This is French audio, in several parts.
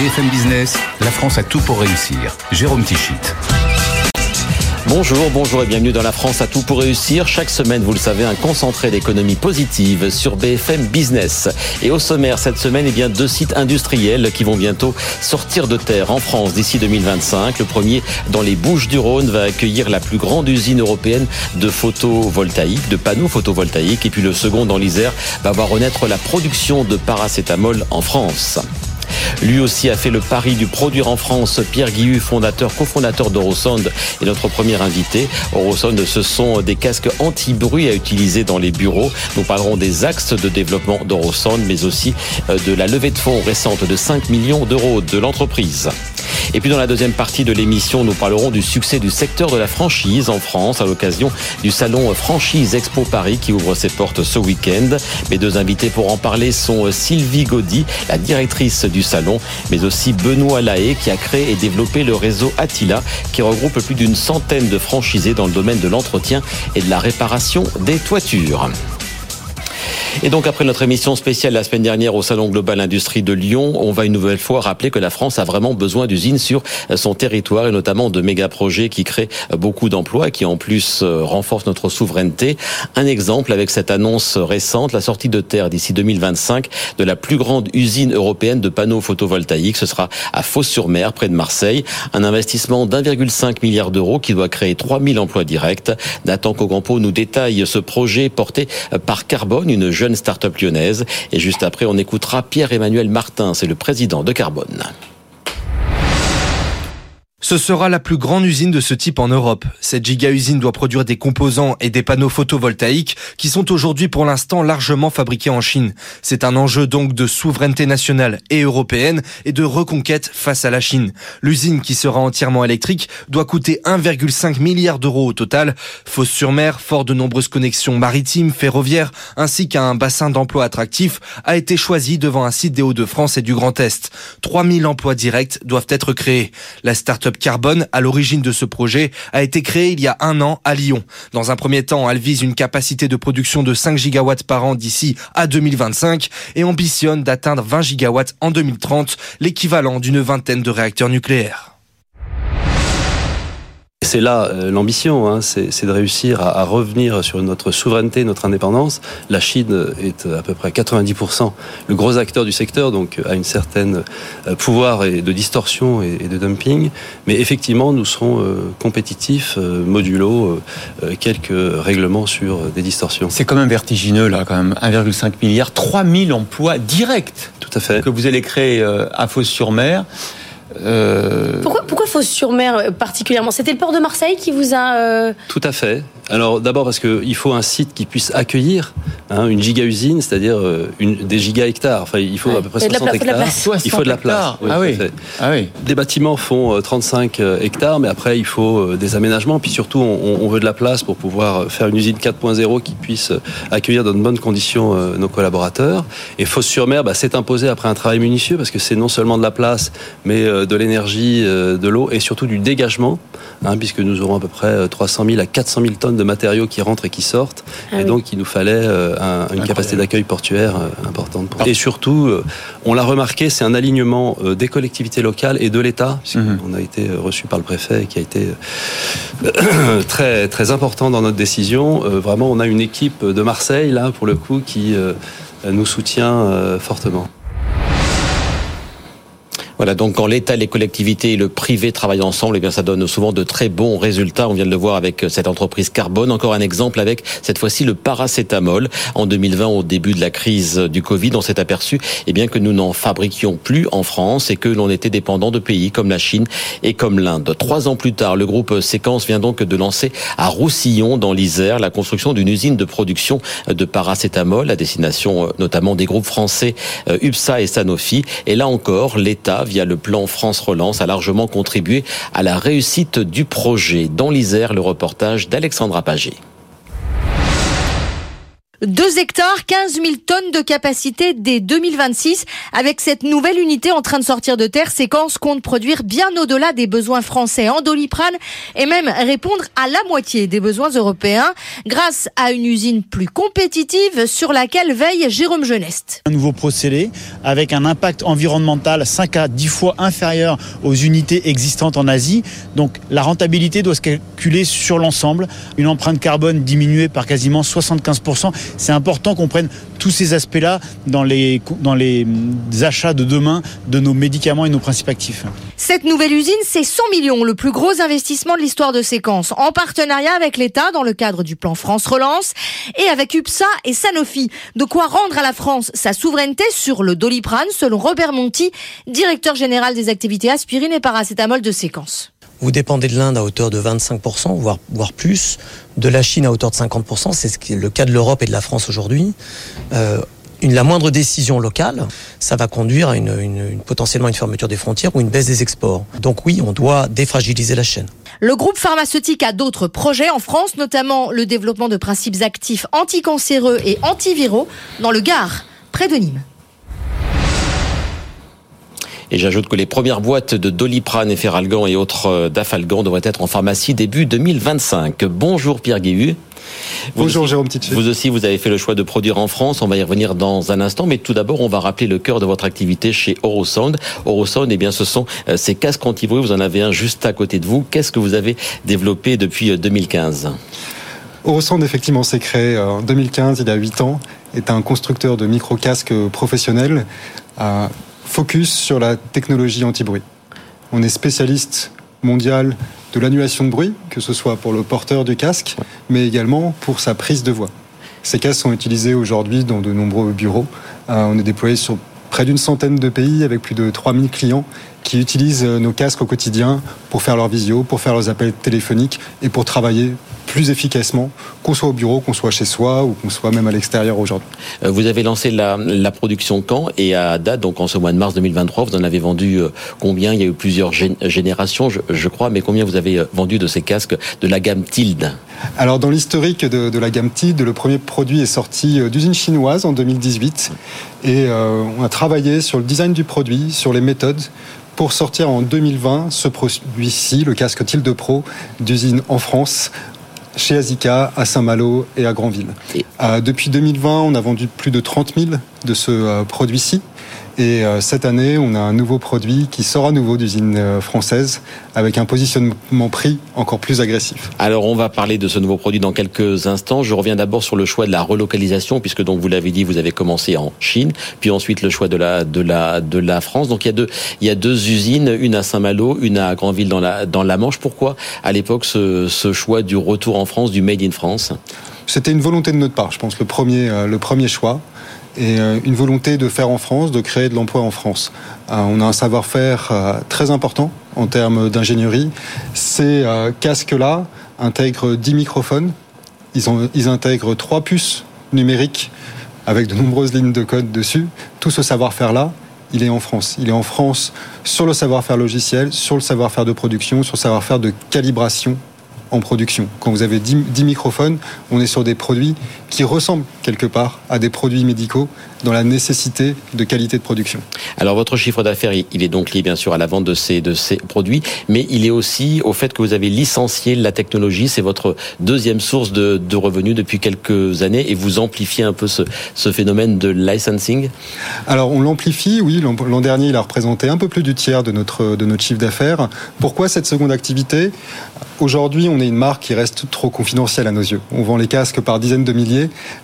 BFM Business, la France a tout pour réussir. Jérôme Tichit. Bonjour, bonjour et bienvenue dans la France à tout pour réussir. Chaque semaine, vous le savez, un concentré d'économie positive sur BFM Business. Et au sommaire cette semaine, eh bien, deux sites industriels qui vont bientôt sortir de terre en France d'ici 2025. Le premier, dans les Bouches du Rhône, va accueillir la plus grande usine européenne de photovoltaïque, de panneaux photovoltaïques. Et puis le second, dans l'Isère, va voir renaître la production de paracétamol en France. Lui aussi a fait le pari du produire en France. Pierre Guilhu, fondateur, cofondateur d'Eurosound, est notre premier invité. Eurosound, ce sont des casques anti-bruit à utiliser dans les bureaux. Nous parlerons des axes de développement d'Eurosound, mais aussi euh, de la levée de fonds récente de 5 millions d'euros de l'entreprise. Et puis dans la deuxième partie de l'émission, nous parlerons du succès du secteur de la franchise en France à l'occasion du salon Franchise Expo Paris qui ouvre ses portes ce week-end. Mes deux invités pour en parler sont Sylvie Gaudy, la directrice du salon, mais aussi Benoît Lahaye qui a créé et développé le réseau Attila qui regroupe plus d'une centaine de franchisés dans le domaine de l'entretien et de la réparation des toitures. Et donc après notre émission spéciale la semaine dernière au Salon Global Industrie de Lyon, on va une nouvelle fois rappeler que la France a vraiment besoin d'usines sur son territoire et notamment de méga projets qui créent beaucoup d'emplois et qui en plus euh, renforcent notre souveraineté. Un exemple avec cette annonce récente, la sortie de terre d'ici 2025 de la plus grande usine européenne de panneaux photovoltaïques. Ce sera à Fos-sur-Mer, près de Marseille. Un investissement d'1,5 milliard d'euros qui doit créer 3000 emplois directs. Nathan Cogrampo nous détaille ce projet porté par Carbone, une jeune start-up lyonnaise. Et juste après, on écoutera Pierre-Emmanuel Martin, c'est le président de Carbone. Ce sera la plus grande usine de ce type en Europe. Cette giga-usine doit produire des composants et des panneaux photovoltaïques qui sont aujourd'hui pour l'instant largement fabriqués en Chine. C'est un enjeu donc de souveraineté nationale et européenne et de reconquête face à la Chine. L'usine qui sera entièrement électrique doit coûter 1,5 milliard d'euros au total. Fosse-sur-Mer, fort de nombreuses connexions maritimes, ferroviaires ainsi qu'un bassin d'emploi attractif a été choisi devant un site des Hauts-de-France et du Grand Est. 3000 emplois directs doivent être créés. La start Carbone, à l'origine de ce projet, a été créée il y a un an à Lyon. Dans un premier temps, elle vise une capacité de production de 5 gigawatts par an d'ici à 2025 et ambitionne d'atteindre 20 gigawatts en 2030, l'équivalent d'une vingtaine de réacteurs nucléaires. C'est là euh, l'ambition, hein, c'est de réussir à, revenir sur notre souveraineté, notre indépendance. La Chine est à peu près 90% le gros acteur du secteur, donc a une certaine euh, pouvoir de distorsion et, de dumping. Mais effectivement, nous serons euh, compétitifs, modulo, quelques règlements sur des distorsions. C'est quand même vertigineux là, quand même 1,5 milliard, 3000 emplois directs. Tout à fait. Que vous allez créer à Fos-sur-Mer. Euh... Pourquoi, pourquoi Fos-sur-Mer euh, particulièrement? C'était le port de Marseille qui vous a... Euh... Tout à fait. Alors d'abord parce qu'il faut un site qui puisse accueillir hein, une giga-usine, c'est-à-dire euh, des giga-hectares. Enfin, il faut à peu près 60 hectares. il faut de la place. Oui, ah, oui. ah, oui. Des bâtiments font 35 euh, hectares, mais après il faut des aménagements. Puis surtout, on, on, veut de la place pour pouvoir faire une usine 4.0 qui puisse accueillir dans de bonnes conditions nos collaborateurs. Et Fos-sur-Mer, bah, s'est imposé après un travail minutieux parce que c'est non seulement de la place, mais de l'énergie, de l'eau et surtout du dégagement, hein, puisque nous aurons à peu près 300 000 à 400 000 tonnes de matériaux qui rentrent et qui sortent. Ah et donc, il nous fallait euh, une capacité d'accueil portuaire euh, importante. Et surtout, euh, on l'a remarqué, c'est un alignement des collectivités locales et de l'État, puisqu'on mhm. a été reçu par le préfet qui a été très, très important dans notre décision. vraiment, on a une équipe de Marseille, là, pour le coup, qui nous soutient fortement. Voilà, donc quand l'État, les collectivités et le privé travaillent ensemble, eh bien ça donne souvent de très bons résultats. On vient de le voir avec cette entreprise Carbone. Encore un exemple avec cette fois-ci le paracétamol. En 2020, au début de la crise du Covid, on s'est aperçu eh bien que nous n'en fabriquions plus en France et que l'on était dépendant de pays comme la Chine et comme l'Inde. Trois ans plus tard, le groupe Séquence vient donc de lancer à Roussillon, dans l'Isère, la construction d'une usine de production de paracétamol à destination euh, notamment des groupes français euh, UPSA et Sanofi. Et là encore, l'État via le plan France Relance, a largement contribué à la réussite du projet. Dans l'Isère, le reportage d'Alexandra Paget. 2 hectares, 15 000 tonnes de capacité dès 2026. Avec cette nouvelle unité en train de sortir de terre, Séquence compte produire bien au-delà des besoins français en doliprane et même répondre à la moitié des besoins européens grâce à une usine plus compétitive sur laquelle veille Jérôme Geneste. Un nouveau procédé avec un impact environnemental 5 à 10 fois inférieur aux unités existantes en Asie. Donc la rentabilité doit se calculer sur l'ensemble. Une empreinte carbone diminuée par quasiment 75% c'est important qu'on prenne tous ces aspects-là dans les, dans les achats de demain de nos médicaments et nos principes actifs. Cette nouvelle usine, c'est 100 millions, le plus gros investissement de l'histoire de Séquence, en partenariat avec l'État dans le cadre du plan France Relance et avec UPSA et Sanofi. De quoi rendre à la France sa souveraineté sur le doliprane, selon Robert Monti, directeur général des activités aspirine et paracétamol de Séquence. Vous dépendez de l'Inde à hauteur de 25%, voire, plus, de la Chine à hauteur de 50%, c'est le cas de l'Europe et de la France aujourd'hui. Euh, la moindre décision locale, ça va conduire à une, une, potentiellement une fermeture des frontières ou une baisse des exports. Donc oui, on doit défragiliser la chaîne. Le groupe pharmaceutique a d'autres projets en France, notamment le développement de principes actifs anticancéreux et antiviraux dans le Gard, près de Nîmes. Et j'ajoute que les premières boîtes de Doliprane, Feralgan et autres euh, Dafalgan devraient être en pharmacie début 2025. Bonjour Pierre Guéhu. Bonjour Jérôme Titché. Vous aussi, vous avez fait le choix de produire en France. On va y revenir dans un instant. Mais tout d'abord, on va rappeler le cœur de votre activité chez Orosound. Orosound, eh bien, ce sont euh, ces casques anti-bruit. Vous en avez un juste à côté de vous. Qu'est-ce que vous avez développé depuis 2015 euh, Orosound, effectivement, s'est créé en 2015, il y a 8 ans, est un constructeur de micro-casques professionnels focus sur la technologie anti-bruit. On est spécialiste mondial de l'annulation de bruit, que ce soit pour le porteur du casque, mais également pour sa prise de voix. Ces casques sont utilisés aujourd'hui dans de nombreux bureaux. Euh, on est déployé sur près d'une centaine de pays avec plus de 3000 clients qui utilisent euh, nos casques au quotidien pour faire leurs visio, pour faire leurs appels téléphoniques et pour travailler plus efficacement, qu'on soit au bureau, qu'on soit chez soi ou qu'on soit même à l'extérieur aujourd'hui. Euh, vous avez lancé la, la, production quand et à date, donc en ce mois de mars 2023, vous en avez vendu euh, combien? Il y a eu plusieurs générations, je, je, crois, mais combien vous avez vendu de ces casques de la gamme Tilde? Alors dans l'historique de, de, la gamme Tilde, le premier produit est sorti d'usine chinoise en 2018 et euh, on a travaillé sur le design du produit, sur les méthodes pour sortir en 2020 ce produit-ci, le casque Tilde Pro d'usine en France chez Azika, à Saint-Malo et à Granville. Euh, depuis 2020, on a vendu plus de 30 000 de ce euh, produit-ci. Et euh, cette année, on a un nouveau produit qui sort à nouveau d'usine euh, française avec un positionnement prix encore plus agressif. Alors, on va parler de ce nouveau produit dans quelques instants. Je reviens d'abord sur le choix de la relocalisation, puisque donc vous l'avez dit, vous avez commencé en Chine, puis ensuite le choix de la de la de la France. Donc il y a deux il y a deux usines, une à Saint-Malo, une à Granville dans la dans la Manche. Pourquoi à l'époque ce, ce choix du retour en France, du Made in France? C'était une volonté de notre part, je pense, le premier euh, le premier choix et euh, une volonté de faire en France, de créer de l'emploi en France. Euh, on a un savoir-faire euh, très important en termes d'ingénierie. Ces casques-là intègrent 10 microphones, ils, intègrent trois puces numériques avec de nombreuses lignes de code dessus. Tout ce savoir-faire-là, il est en France. Il est en France sur le savoir-faire logiciel, sur le savoir-faire de production, sur le savoir-faire de calibration en production. Quand vous avez 10, microphones, on est sur des produits qui ressemblent quelque part à des produits médicaux dans la nécessité de qualité de production. Alors votre chiffre d'affaires, il est donc lié bien sûr à la vente de ces, de ces produits, mais il est aussi au fait que vous avez licencié la technologie. C'est votre deuxième source de, de, revenus depuis quelques années et vous amplifiez un peu ce, ce phénomène de licensing? Alors on l'amplifie, oui. L'an dernier, il a représenté un peu plus du tiers de notre, de notre chiffre d'affaires. Pourquoi cette seconde activité? Aujourd'hui, on est une marque qui reste trop confidentielle à nos yeux. On vend les casques par dizaines de milliers.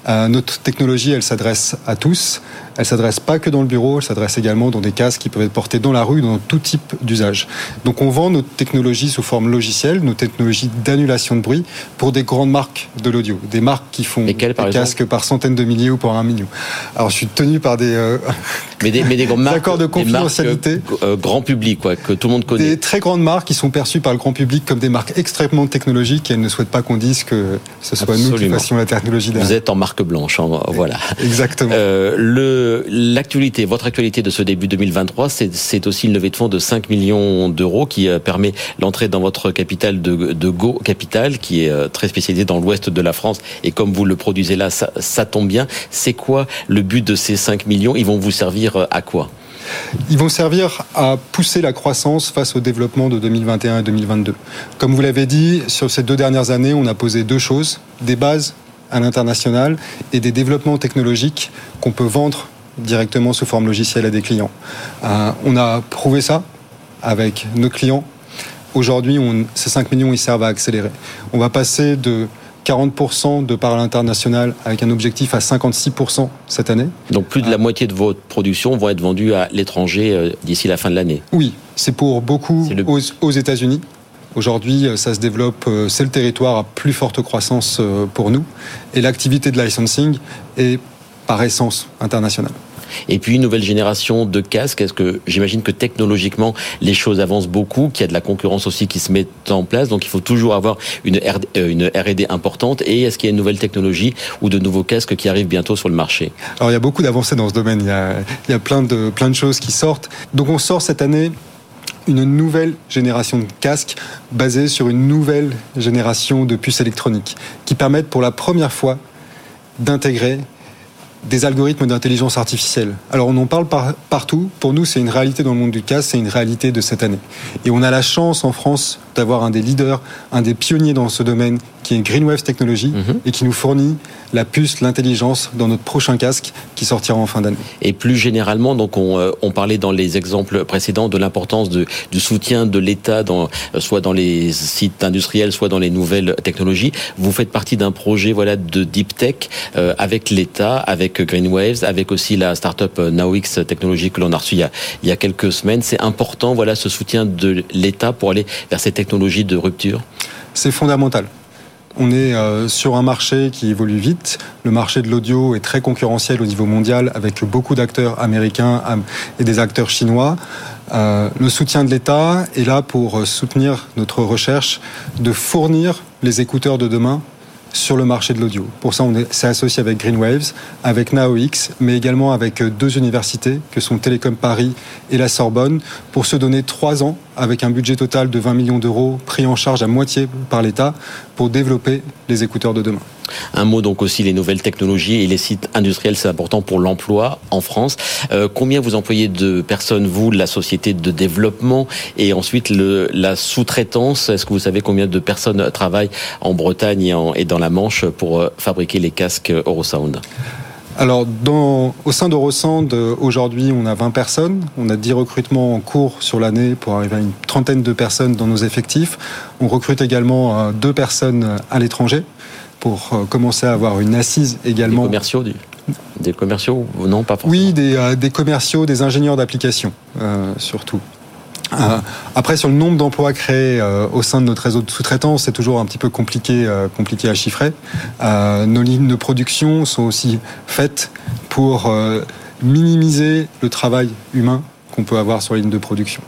Euh, notre technologie, elle s'adresse à tous. Elle s'adresse pas que dans le bureau, elle s'adresse également dans des casques qui peuvent être portés dans la rue, dans tout type d'usage. Donc on vend notre technologie sous forme logicielle, nos technologies d'annulation de bruit pour des grandes marques de l'audio, des marques qui font des casques par centaines de milliers ou par un million. Alors je suis tenu par des euh, Mais des, mais des marques, accords de confidentialité. Euh, grand public, quoi, que tout le monde connaît. Des très grandes marques qui sont perçues par le grand public comme des marques extrêmement technologiques et elles ne souhaitent pas qu'on dise que ce soit nous qui fassions la technologie. Vous êtes en marque blanche, hein, voilà. Exactement. le L'actualité, votre actualité de ce début 2023, c'est aussi une levée de fonds de 5 millions d'euros qui permet l'entrée dans votre capitale de, Go Capital, qui est très spécialisée dans l'ouest de la France. Et comme vous le produisez là, ça, ça tombe bien. C'est quoi le but de ces 5 millions? Ils vont vous servir euh, à quoi? Ils vont servir à pousser la croissance face au développement de 2021 et 2022. Comme vous l'avez dit, sur ces deux dernières années, on a posé deux choses, des bases à l'international et des développements technologiques qu'on peut vendre directement sous forme logicielle à des clients. Euh, on a prouvé ça avec nos clients. Aujourd'hui, ces 5 millions, ils servent à accélérer. On va passer de 40% de part à l'international avec un objectif à 56% cette année. Donc plus de la euh, moitié de votre production vont être vendue à l'étranger euh, d'ici la fin de l'année. Oui, c'est pour beaucoup aux, États-Unis. Aujourd'hui, ça se développe, c'est le territoire à plus forte croissance pour nous. Et l'activité de licensing est par essence internationale. Et puis une nouvelle génération de casques. Est-ce que j'imagine que technologiquement les choses avancent beaucoup, qu'il y a de la concurrence aussi qui se met en place, donc il faut toujours avoir une R&D euh, importante. Et est-ce qu'il y a une nouvelle technologie ou de nouveaux casques qui arrivent bientôt sur le marché? Alors il y a beaucoup d'avancées dans ce domaine. Il y a, plein de choses qui sortent. Donc on sort cette année une nouvelle génération de casques basée sur une nouvelle génération de puces électroniques qui permettent pour la première fois d'intégrer des algorithmes d'intelligence artificielle. Alors on en parle partout. Pour nous, c'est une réalité dans le monde du casque, c'est une réalité de cette année. Et on a la chance en France d'avoir un des leaders, un des pionniers dans ce domaine, qui est Greenwave Technology, mhm. et qui nous fournit la puce, l'intelligence dans notre prochain casque qui sortira en fin d'année. Et plus généralement, donc on, euh, on, parlait dans les exemples précédents de l'importance du soutien de l'État, dans, euh, soit dans les sites industriels, soit dans les nouvelles technologies. Vous faites partie d'un projet voilà de deep tech euh, avec l'État, avec Greenwaves, avec aussi la startup NowX Technologies que l'on a reçu il y a, il y a quelques semaines. C'est important, voilà, ce soutien de l'État pour aller vers ces technologies de rupture? C'est fondamental. On est euh, sur un marché qui évolue vite. Le marché de l'audio est très concurrentiel au niveau mondial avec beaucoup d'acteurs américains et des acteurs chinois. Euh, le soutien de l'État est là pour euh, soutenir notre recherche de fournir les écouteurs de demain sur le marché de l'audio. Pour ça, on s'est associé avec Greenwaves, avec NaoX, mais également avec deux universités que sont Télécom Paris et la Sorbonne, pour se donner trois ans avec un budget total de 20 millions d'euros pris en charge à moitié par l'État pour développer les écouteurs de demain. Un mot donc aussi les nouvelles technologies et les sites industriels, c'est important pour l'emploi en France. Euh, combien vous employez de personnes, vous, la société de développement et ensuite la sous-traitance? Est-ce que vous savez combien de personnes travaillent en Bretagne et, et dans la Manche pour euh, fabriquer les casques Eurosound? Alors, dans, au sein d'Eurosound, aujourd'hui, on a 20 personnes. On a 10 recrutements en cours sur l'année pour arriver à une trentaine de personnes dans nos effectifs. On recrute également euh, deux personnes à l'étranger pour euh, commencer à avoir une assise également. Des commerciaux Des commerciaux Non, pas forcément. Oui, des, euh, des commerciaux, des ingénieurs d'application, surtout. Euh, après, sur le nombre d'emplois créés euh, au sein de notre réseau de sous-traitants, c'est toujours un petit peu compliqué, euh, compliqué à chiffrer. nos lignes de production sont aussi faites pour minimiser le travail humain qu'on peut avoir sur les lignes de production.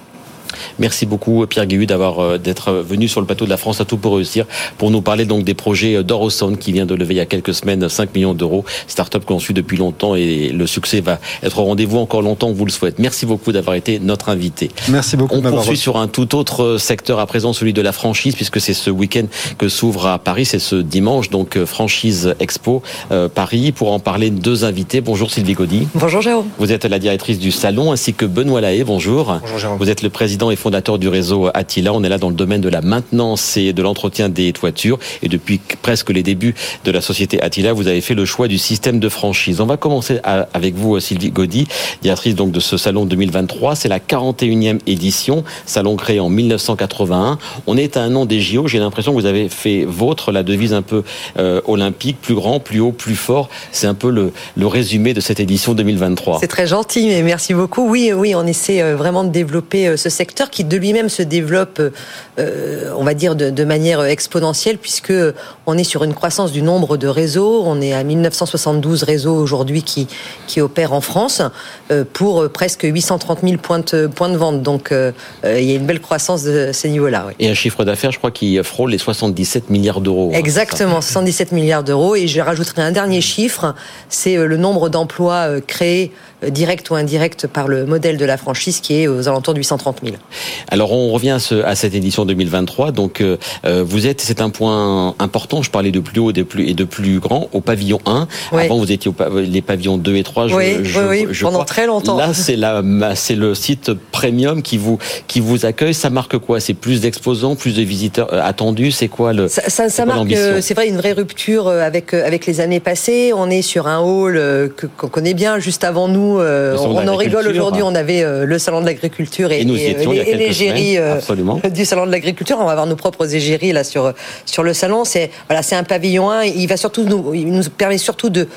Merci beaucoup Pierre Guéhu d'avoir euh, d'être venu sur le plateau de la France à tout pour réussir pour nous parler donc des projets d'Orosound qui vient de lever il y a quelques semaines 5 millions d'euros, start-up qu'on suit depuis longtemps et le succès va être au rendez-vous encore longtemps, vous le souhaite. Merci beaucoup d'avoir été notre invité. Merci beaucoup. On poursuit sur un tout autre secteur à présent, celui de la franchise, puisque c'est ce week-end que s'ouvre à Paris, c'est ce dimanche, donc euh, franchise Expo euh, Paris. Pour en parler, deux invités. Bonjour Sylvie Gaudy. Bonjour Jérôme. Vous êtes la directrice du salon, ainsi que Benoît Lahaye. Bonjour. Bonjour Jérôme. Vous êtes le président et fondateur du réseau Attila. On est là dans le domaine de la maintenance et de l'entretien des toitures. Et depuis presque les débuts de la société Attila, vous avez fait le choix du système de franchise. On va commencer avec vous, Sylvie Gaudy, directrice donc de ce salon 2023. C'est la 41e édition, salon créé en 1981. On est à un an des JO. J'ai l'impression que vous avez fait vôtre la devise un peu euh, olympique, plus grand, plus haut, plus fort. C'est un peu le, le résumé de cette édition 2023. C'est très gentil, mais merci beaucoup. Oui, oui, on essaie euh, vraiment de développer euh, ce secteur secteur qui de lui-même se développe, euh, on va dire, de, de, manière exponentielle, puisque on est sur une croissance du nombre de réseaux. On est à 1972 réseaux aujourd'hui qui, qui opèrent en France euh, pour presque 830 000 points de, points de vente. Donc euh, il y a une belle croissance de ces niveaux-là. Oui. Et un chiffre d'affaires, je crois, qui frôle les 77 milliards d'euros. Hein, Exactement, 77 milliards d'euros. Et je rajouterai un dernier chiffre, c'est le nombre d'emplois créés direct ou indirect par le modèle de la franchise qui est aux alentours de 830 000. Alors on revient à, ce, à cette édition 2023. Donc euh, euh, vous êtes, c'est un point important. Je parlais de plus haut et de plus, et de plus grand au pavillon 1. Avant vous étiez au les pavillons 2 et 3. Je, oui, je, oui, pendant très longtemps. Là c'est la, c'est le site premium qui vous qui vous accueille. Ça marque quoi? C'est plus d'exposants, plus de visiteurs attendus? C'est quoi le Ça, ça, ça marque, c'est vrai, une vraie rupture avec avec les années passées. On est sur un hall qu'on connaît bien. Juste avant nous euh, on en rigole aujourd'hui. On avait euh, le salon de l'agriculture et, l'égérie euh, du salon de l'agriculture. On va avoir nos propres égéries là sur sur le salon. C'est voilà, c'est un pavillon 1. Il va surtout nous, il nous permet surtout de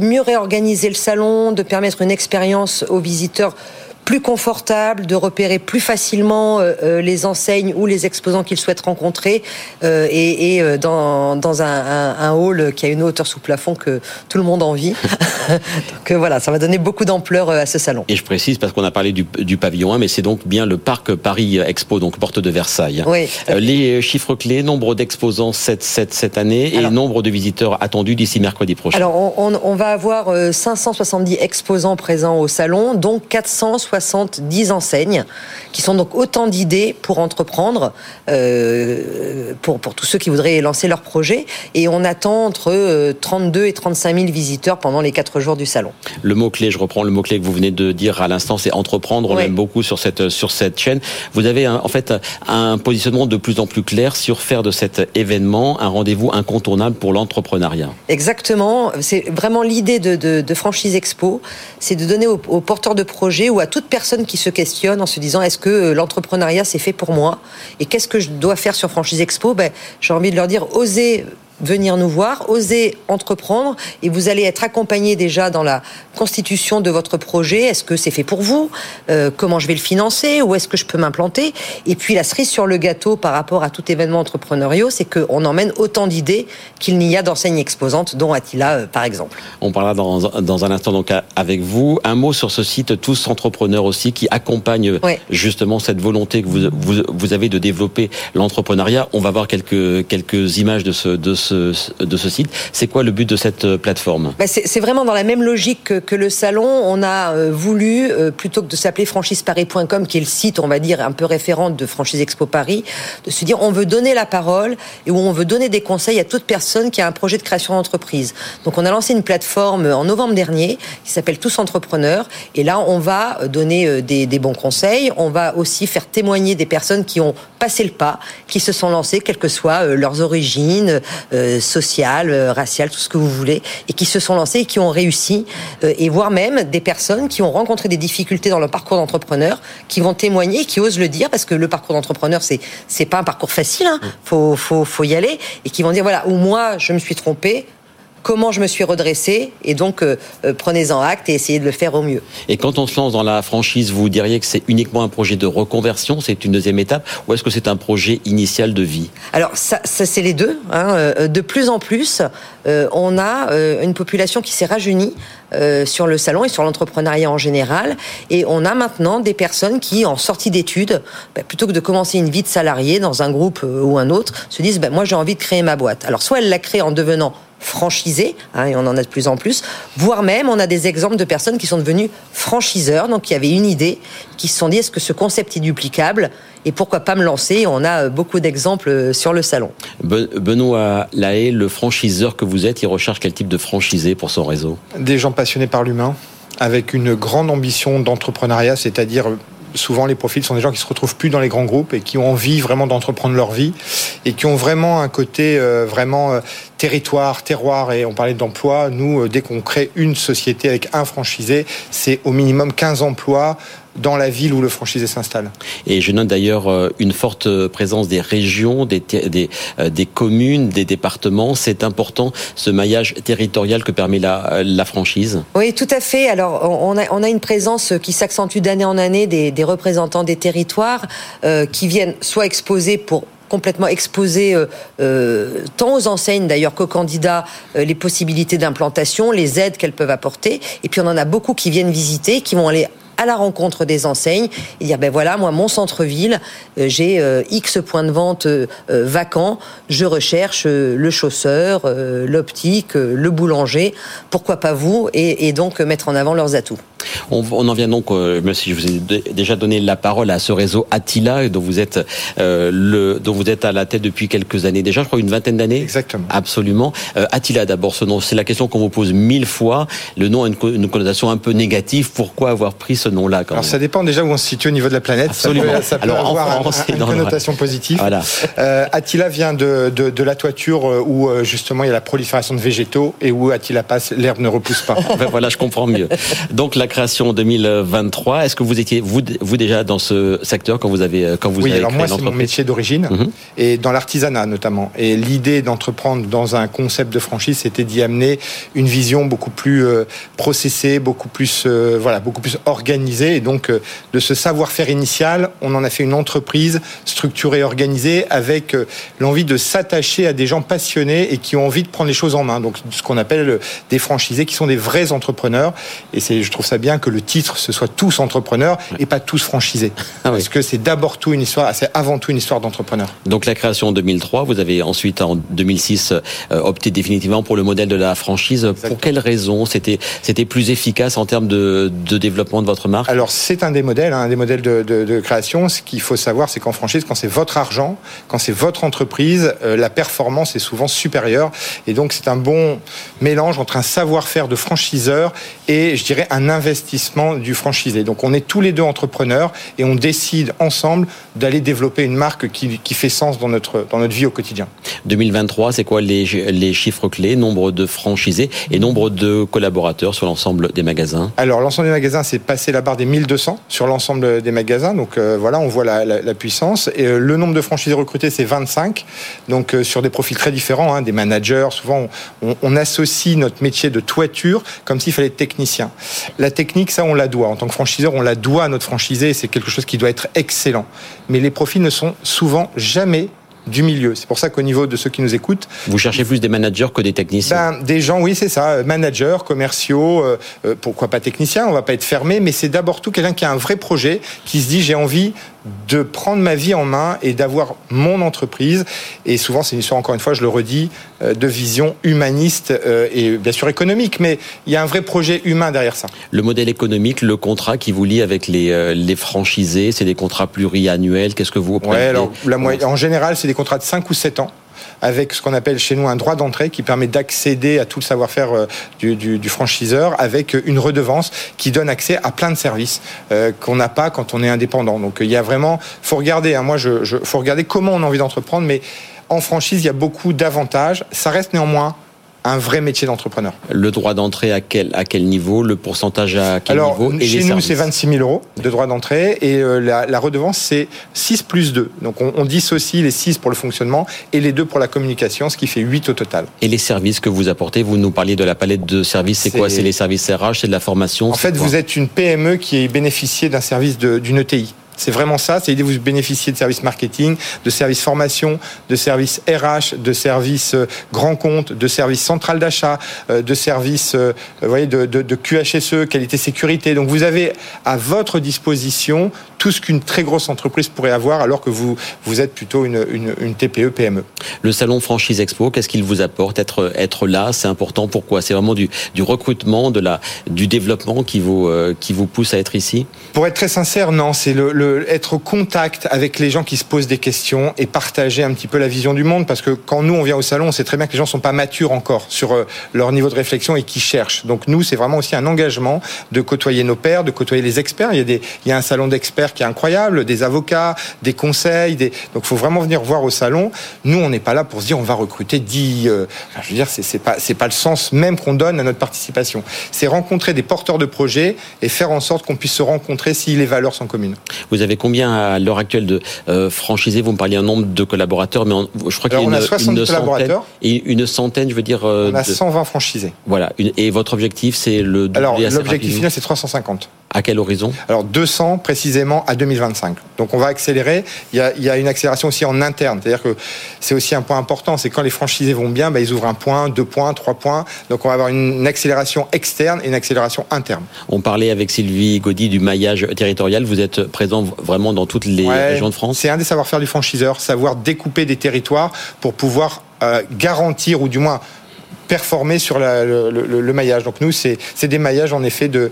mieux réorganiser le salon, de permettre une expérience aux visiteurs plus confortable, de repérer plus facilement euh, euh, les enseignes ou les exposants qu'ils souhaitent rencontrer, euh, et, et dans, dans un, un, un, hall qui a une hauteur sous plafond que tout le monde envie. donc voilà, ça va donner beaucoup d'ampleur à ce salon. Et je précise parce qu'on a parlé du, du, pavillon 1, mais c'est donc bien le parc Paris Expo, donc porte de Versailles. Oui. les chiffres clés, nombre d'exposants cette, cette, cette année et nombre de visiteurs attendus d'ici mercredi prochain. Alors on, on, on va avoir 570 exposants présents au salon, donc 460 70 enseignes, qui sont donc autant d'idées pour entreprendre, euh, pour, pour tous ceux qui voudraient lancer leur projet. Et on attend entre 32 euh, et 35 000 visiteurs pendant les 4 jours du salon. Le mot-clé, je reprends le mot-clé que vous venez de dire à l'instant, c'est entreprendre. On aime beaucoup sur cette, sur cette chaîne. Vous avez en fait un positionnement de plus en plus clair sur faire de cet événement un rendez-vous incontournable pour l'entrepreneuriat. Exactement. C'est vraiment l'idée de, de, de, Franchise Expo, c'est de donner aux, aux porteurs de projets ou à toute personne qui se questionne en se disant est-ce que euh, l'entrepreneuriat c'est fait pour moi? Et qu'est-ce que je dois faire sur Franchise Expo? Ben, J'ai envie de leur dire osez venir nous voir, oser entreprendre et vous allez être accompagné déjà dans la constitution de votre projet. Est-ce que c'est fait pour vous? Euh, Comment je vais le financer? Où est-ce que je peux m'implanter? Et puis la cerise sur le gâteau par rapport à tout événement entrepreneurial, c'est qu'on emmène autant d'idées qu'il n'y a d'enseignes exposantes, dont Attila euh, par exemple. On parlera dans, dans, un instant donc avec vous. Un mot sur ce site Tous Entrepreneurs aussi qui accompagne justement cette volonté que vous, vous, vous avez de développer l'entrepreneuriat. On va voir quelques, quelques images de ce, de ce de ce site. C'est quoi le but de cette euh, plateforme? Bah, C'est vraiment dans la même logique que, le salon. On a euh, voulu, euh, plutôt que de s'appeler franchiseparis.com, qui est le site, on va dire, un peu référent de Franchise Expo Paris, de se dire on veut donner la parole et où on veut donner des conseils à toute personne qui a un projet de création d'entreprise. Donc on a lancé une plateforme en novembre dernier qui s'appelle Tous Entrepreneurs. Et là, on va donner des, des bons conseils. On va aussi faire témoigner des personnes qui ont passé le pas, qui se sont lancées, quelles que soient leurs origines, euh, sociales, euh, raciales, tout ce que vous voulez, et qui se sont lancés et qui ont réussi, euh, et voire même des personnes qui ont rencontré des difficultés dans leur parcours d'entrepreneur, qui vont témoigner, qui osent le dire, parce que le parcours d'entrepreneur, c'est c'est pas un parcours facile, hein. faut, faut, faut y aller, et qui vont dire voilà, ou moi je me suis trompé, comment je me suis redressé et donc euh, euh, prenez-en acte et essayez de le faire au mieux. Et quand on se lance dans la franchise, vous diriez que c'est uniquement un projet de reconversion, c'est une deuxième étape, ou est-ce que c'est un projet initial de vie? Alors ça, ça c'est les deux. Hein. Euh, de plus en plus, on a une population qui s'est rajeunie sur le salon et sur l'entrepreneuriat en général. Et on a maintenant des personnes qui, en sortie d'études, bah, plutôt que de commencer une vie de salarié dans un groupe ou un autre, se disent bah, moi j'ai envie de créer ma boîte. Alors soit elle la crée en devenant franchisés, hein, et on en a de plus en plus, voire même on a des exemples de personnes qui sont devenues franchiseurs, donc qui avaient une idée, qui se sont dit est-ce que ce concept est duplicable et pourquoi pas me lancer? On a euh, beaucoup d'exemples euh, sur le salon. Benoît Lahaye, le franchiseur que vous êtes, il recherche quel type de franchisé pour son réseau? Des gens passionnés par l'humain, avec une grande ambition d'entrepreneuriat, c'est-à-dire souvent les profils sont des gens qui se retrouvent plus dans les grands groupes et qui ont envie vraiment d'entreprendre leur vie et qui ont vraiment un côté vraiment territoire, terroir et on parlait d'emploi. Nous, dès qu'on crée une société avec un franchisé, c'est au minimum 15 emplois dans la ville où le franchisé s'installe. Et je note d'ailleurs euh, une forte présence des régions, des, des, euh, des communes, des départements. C'est important ce maillage territorial que permet la, euh, la franchise. Oui, tout à fait. Alors on a, on a une présence qui s'accentue d'année en année des, des représentants des territoires euh, qui viennent soit exposer pour complètement exposer euh, euh, tant aux enseignes d'ailleurs qu'aux candidats euh, les possibilités d'implantation, les aides qu'elles peuvent apporter. Et puis on en a beaucoup qui viennent visiter, qui vont aller à la rencontre des enseignes. Et dire ben voilà moi mon centre-ville euh, j'ai euh, X points de vente euh, vacants. Je recherche le chausseur l'optique le boulanger. Pourquoi pas vous et, et, donc mettre en avant leurs atouts on, on en vient donc même si je vous ai déjà donné la parole à ce réseau Attila dont vous êtes le dont vous êtes à la tête depuis quelques années déjà je crois une vingtaine d'années exactement absolument Attila d'abord ce nom c'est la question qu'on vous pose mille fois le nom a une, une connotation un peu négative pourquoi avoir pris ce nom-là Alors ça dépend déjà où on se situe au niveau de la planète. Absolument. Ça peut, ça peut Alors, avoir France, un, une connotation positive. Voilà. Euh, Attila vient de, de, de, la toiture euh, où euh, justement il y a la prolifération de végétaux et où Attila passe, l'herbe ne repousse pas. ben voilà, je comprends mieux. Donc la création 2023, est-ce que vous étiez vous, vous déjà dans ce secteur quand vous avez quand vous oui, avez alors moi c'est mon métier d'origine mm -hmm. et dans l'artisanat notamment. Et l'idée d'entreprendre dans un concept de franchise, c'était d'y amener une vision beaucoup plus euh, processée, beaucoup plus euh, voilà, beaucoup plus organisée et donc euh, de ce savoir-faire initial, on en a fait une entreprise structurée, organisée, avec l'envie de s'attacher à des gens passionnés et qui ont envie de prendre les choses en main. Donc ce qu'on appelle des franchisés, qui sont des vrais entrepreneurs. Et c'est, je trouve ça bien que le titre ce soit tous entrepreneurs et pas tous franchisés, ah oui. parce que c'est d'abord tout une histoire, c'est avant tout une histoire d'entrepreneur. Donc la création en 2003, vous avez ensuite en 2006 euh, opté définitivement pour le modèle de la franchise. Exactement. Pour quelles raisons c'était c'était plus efficace en termes de, de développement de votre marque? Alors c'est un des modèles, hein, un des modèles de, de, de création. Ce qu'il faut savoir, c'est qu'en franchise, quand c'est votre argent, quand c'est votre entreprise, euh, la performance est souvent supérieure. Et donc c'est un bon mélange entre un savoir-faire de franchiseur et, je dirais, un investissement du franchisé. Donc on est tous les deux entrepreneurs et on décide ensemble d'aller développer une marque qui, qui, fait sens dans notre, dans notre vie au quotidien. 2023, c'est quoi les, les chiffres clés? Nombre de franchisés et nombre de collaborateurs sur l'ensemble des magasins? Alors l'ensemble des magasins, c'est passé la barre des 1200 sur l'ensemble des magasins. Donc euh, voilà, on voit la, la, la puissance. Et euh, le nombre de franchisés recrutés, c'est 25. Donc euh, sur des profils très différents, hein, des managers. Souvent, on, on, associe notre métier de toiture comme s'il fallait être technicien. La technique, ça, on la doit. En tant que franchiseur, on la doit à notre franchisé. C'est quelque chose qui doit être excellent. Mais les profils ne sont souvent jamais du milieu. C'est pour ça qu'au niveau de ceux qui nous écoutent, vous cherchez plus des managers que des techniciens. Ben, des gens, oui, c'est ça, managers, commerciaux, euh, pourquoi pas techniciens. On va pas être fermé, mais c'est d'abord tout quelqu'un qui a un vrai projet, qui se dit j'ai envie de prendre ma vie en main et d'avoir mon entreprise. Et souvent, c'est une histoire, encore une fois, je le redis, euh, de vision humaniste euh, et bien sûr économique, mais il y a un vrai projet humain derrière ça. Le modèle économique, le contrat qui vous lie avec les, euh, les franchisés, c'est des contrats pluriannuels. Qu'est-ce que vous ouais, alors, la moyenne, En général, c'est des contrats de 5 ou 7 ans avec ce qu'on appelle chez nous un droit d'entrée qui permet d'accéder à tout le savoir-faire du, du, franchiseur avec une redevance qui donne accès à plein de services euh, qu'on n'a pas quand on est indépendant. Donc il y a vraiment, faut regarder, hein, moi je, je, faut regarder comment on a envie d'entreprendre, mais en franchise il y a beaucoup d'avantages. Ça reste néanmoins un vrai métier d'entrepreneur. Le droit d'entrée à quel, à quel niveau? Le pourcentage à quel Alors, niveau? Et Chez nous, c'est 26 000 euros de droit d'entrée et euh, la, la, redevance, c'est 6 plus 2. Donc, on, on, dissocie les 6 pour le fonctionnement et les 2 pour la communication, ce qui fait 8 au total. Et les services que vous apportez, vous nous parliez de la palette de services, c'est quoi? C'est les services RH, c'est de la formation En fait, vous êtes une PME qui est bénéficiée d'un service d'une ETI. C'est vraiment ça, c'est l'idée vous bénéficier de services marketing, de services formation, de services RH, de services euh, grands comptes, de services central d'achat, euh, de services euh, vous voyez, de, de, de, QHSE, qualité sécurité. Donc vous avez à votre disposition tout ce qu'une très grosse entreprise pourrait avoir alors que vous, vous êtes plutôt une, une, une TPE, PME. Le salon Franchise Expo, qu'est-ce qu'il vous apporte être, être là C'est important pourquoi? C'est vraiment du, du recrutement, de la, du développement qui vous, qui vous pousse à être ici? Pour être très sincère, non, c'est le, le être au contact avec les gens qui se posent des questions et partager un petit peu la vision du monde parce que quand nous on vient au salon, on sait très bien que les gens sont pas matures encore sur euh, leur niveau de réflexion et qui cherchent. Donc nous, c'est vraiment aussi un engagement de côtoyer nos pairs, de côtoyer les experts. Il y a des, il y a un salon d'experts qui est incroyable, des avocats, des conseils, des. Donc faut vraiment venir voir au salon. Nous, on n'est pas là pour se dire on va recruter 10. Euh, je veux dire, c'est, pas, pas le sens même qu'on donne à notre participation. C'est rencontrer des porteurs de projets et faire en sorte qu'on puisse se rencontrer si les valeurs sont communes. Avez combien à l'heure actuelle de euh, franchisés? Vous me parliez un nombre de collaborateurs, mais je crois qu'il y a, une, a 60 une collaborateurs. Centaine, et une centaine, je veux dire. Euh, on a de... 120 franchisés. Voilà. Et votre objectif, c'est le Alors, l'objectif final, c'est 350. À quel horizon Alors 200 précisément à 2025. Donc on va accélérer. Il y a, il y a une accélération aussi en interne. C'est-à-dire que c'est aussi un point important. C'est quand les franchisés vont bien, bah, ils ouvrent un point, deux points, trois points. Donc on va avoir une accélération externe et une accélération interne. On parlait avec Sylvie Gaudy du maillage territorial. Vous êtes présent vraiment dans toutes les ouais, régions de France C'est un des savoir-faire du franchiseur, savoir découper des territoires pour pouvoir euh, garantir ou du moins performer sur la, le, le, le, maillage. Donc nous, c'est des maillages en effet de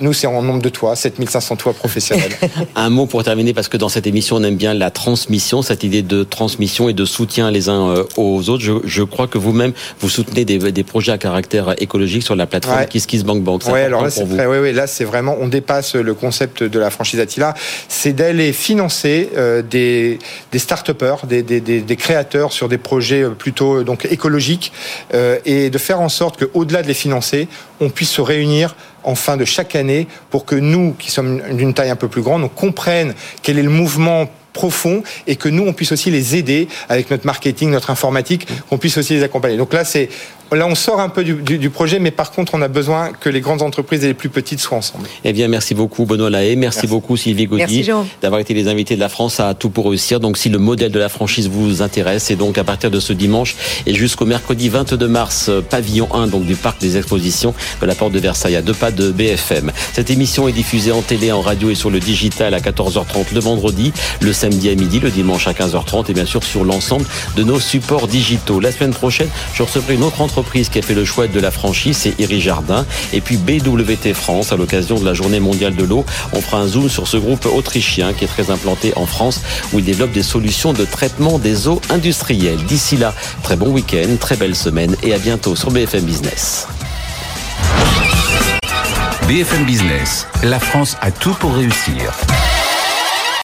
nous, c'est en nombre de toits, 7500 toits professionnels. Un mot pour terminer, parce que dans cette émission, on aime bien la transmission, cette idée de transmission et de soutien les uns euh, aux autres. Je, je crois que vous-même, vous soutenez des, des, projets à caractère écologique sur la plateforme ouais. KissKissBankBank. Oui, alors là, c'est très, oui, oui, là, c'est vraiment, on dépasse le concept de la franchise Attila. C'est d'aller financer euh, des, des start-upers, des, des, des, des, créateurs sur des projets plutôt donc écologiques euh, et de faire en sorte qu'au-delà de les financer, on puisse se réunir en fin de chaque année pour que nous, qui sommes d'une taille un peu plus grande, on comprenne quel est le mouvement profond et que nous on puisse aussi les aider avec notre marketing, notre informatique, qu'on puisse aussi les accompagner. Donc là c'est Là, on sort un peu du, du, du, projet, mais par contre, on a besoin que les grandes entreprises et les plus petites soient ensemble. Eh bien, merci beaucoup, Benoît Lahaye. Merci, merci. beaucoup, Sylvie Gaudy, d'avoir été les invités de la France à Tout pour réussir. Donc, si le modèle de la franchise vous intéresse, et donc à partir de ce dimanche et jusqu'au mercredi 22 mars, pavillon 1, donc du parc des expositions de la porte de Versailles, à deux pas de BFM. Cette émission est diffusée en télé, en radio et sur le digital à 14h30 le vendredi, le samedi à midi, le dimanche à 15h30 et bien sûr sur l'ensemble de nos supports digitaux. La semaine prochaine, je recevrai une autre entreprise qui a fait le choix de la franchise, c'est Iri Jardin. Et puis BWT France, à l'occasion de la journée mondiale de l'eau, on fera un zoom sur ce groupe autrichien qui est très implanté en France, où il développe des solutions de traitement des eaux industrielles. D'ici là, très bon week-end, très belle semaine et à bientôt sur BFM Business. BFM Business, la France a tout pour réussir.